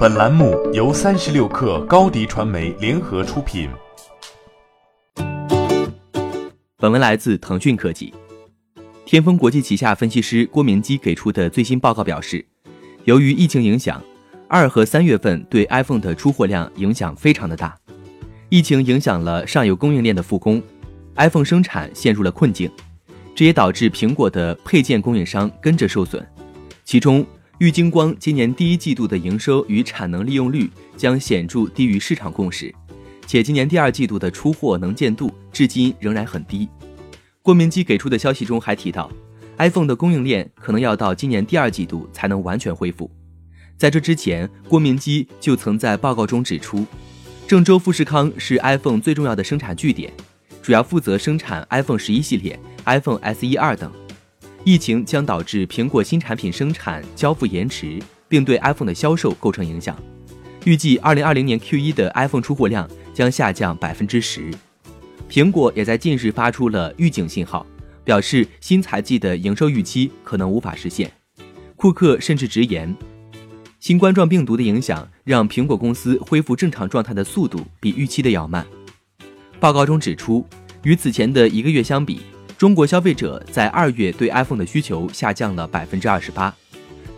本栏目由三十六氪高低传媒联合出品。本文来自腾讯科技。天风国际旗下分析师郭明基给出的最新报告表示，由于疫情影响，二和三月份对 iPhone 的出货量影响非常的大。疫情影响了上游供应链的复工，iPhone 生产陷入了困境，这也导致苹果的配件供应商跟着受损，其中。玉晶光今年第一季度的营收与产能利用率将显著低于市场共识，且今年第二季度的出货能见度至今仍然很低。郭明基给出的消息中还提到，iPhone 的供应链可能要到今年第二季度才能完全恢复。在这之前，郭明基就曾在报告中指出，郑州富士康是 iPhone 最重要的生产据点，主要负责生产 iPhone 十一系列、iPhone SE 二等。疫情将导致苹果新产品生产交付延迟，并对 iPhone 的销售构成影响。预计2020年 Q1 的 iPhone 出货量将下降百分之十。苹果也在近日发出了预警信号，表示新财季的营收预期可能无法实现。库克甚至直言，新冠状病毒的影响让苹果公司恢复正常状态的速度比预期的要慢。报告中指出，与此前的一个月相比。中国消费者在二月对 iPhone 的需求下降了百分之二十八，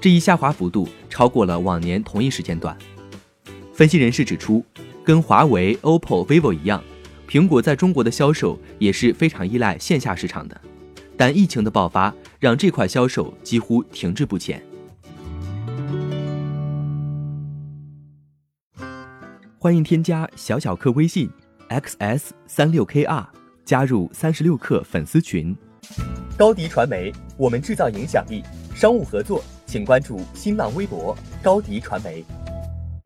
这一下滑幅度超过了往年同一时间段。分析人士指出，跟华为、OPPO、vivo 一样，苹果在中国的销售也是非常依赖线下市场的，但疫情的爆发让这块销售几乎停滞不前。欢迎添加小小客微信：xs 三六 kr。加入三十六氪粉丝群，高迪传媒，我们制造影响力。商务合作，请关注新浪微博高迪传媒。